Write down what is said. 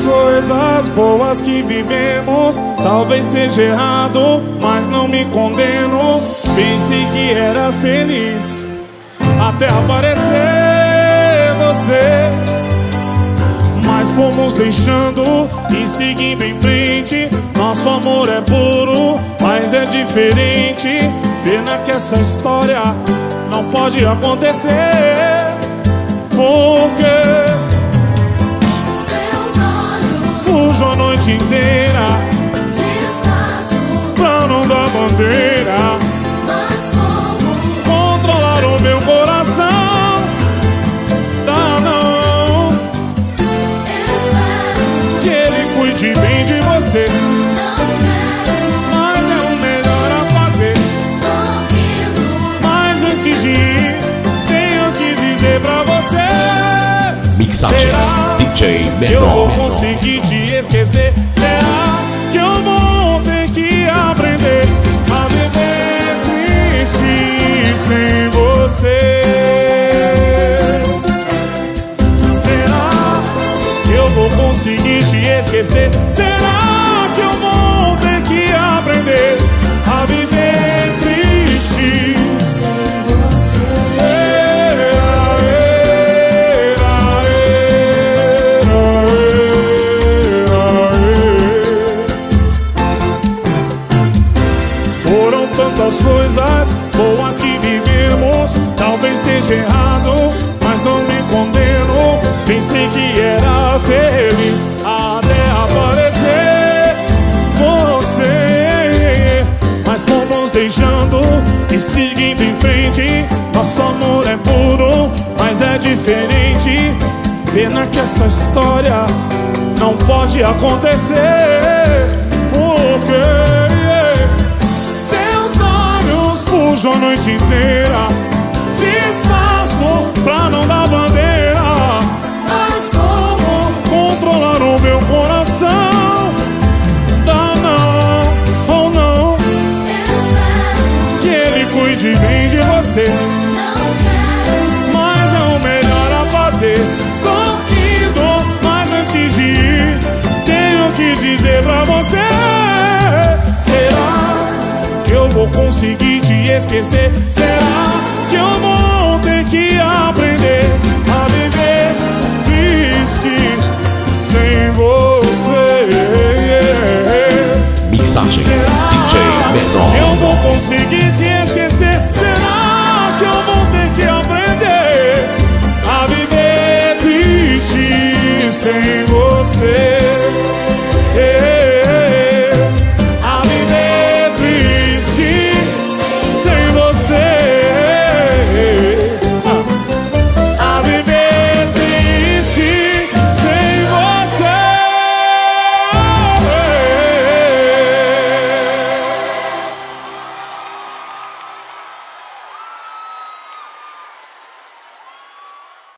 coisas boas que vivemos. Talvez seja errado, mas não me condeno. Pensei que era feliz até aparecer você. Mas fomos deixando e seguindo em frente. Nosso amor é puro, mas é diferente. Pena que essa história não pode acontecer. Porque noite inteira descansam, pra não dar bandeira. mas como Controlar o meu coração. Tá não. espero, Que ele cuide bem de você. não quero, Mas é o melhor a fazer. Mas antes de ir, tenho que dizer pra você. Mixagens DJ que eu vou Menor. conseguir te esquecer? Será que eu vou ter que aprender a viver triste sem você? Será que eu vou conseguir te esquecer? Será Errado, mas não me condeno. Pensei que era feliz até aparecer você. Mas fomos deixando e seguindo em frente. Nosso amor é puro, mas é diferente. Pena que essa história não pode acontecer. Porque seus olhos fujo a noite inteira. Você. Mas é o melhor a fazer. Indo, mas antes de ir, tenho que dizer pra você: Será que eu vou conseguir te esquecer? Será que eu vou ter que aprender a viver triste sem você? Mixagens DJ Menor. Sem você?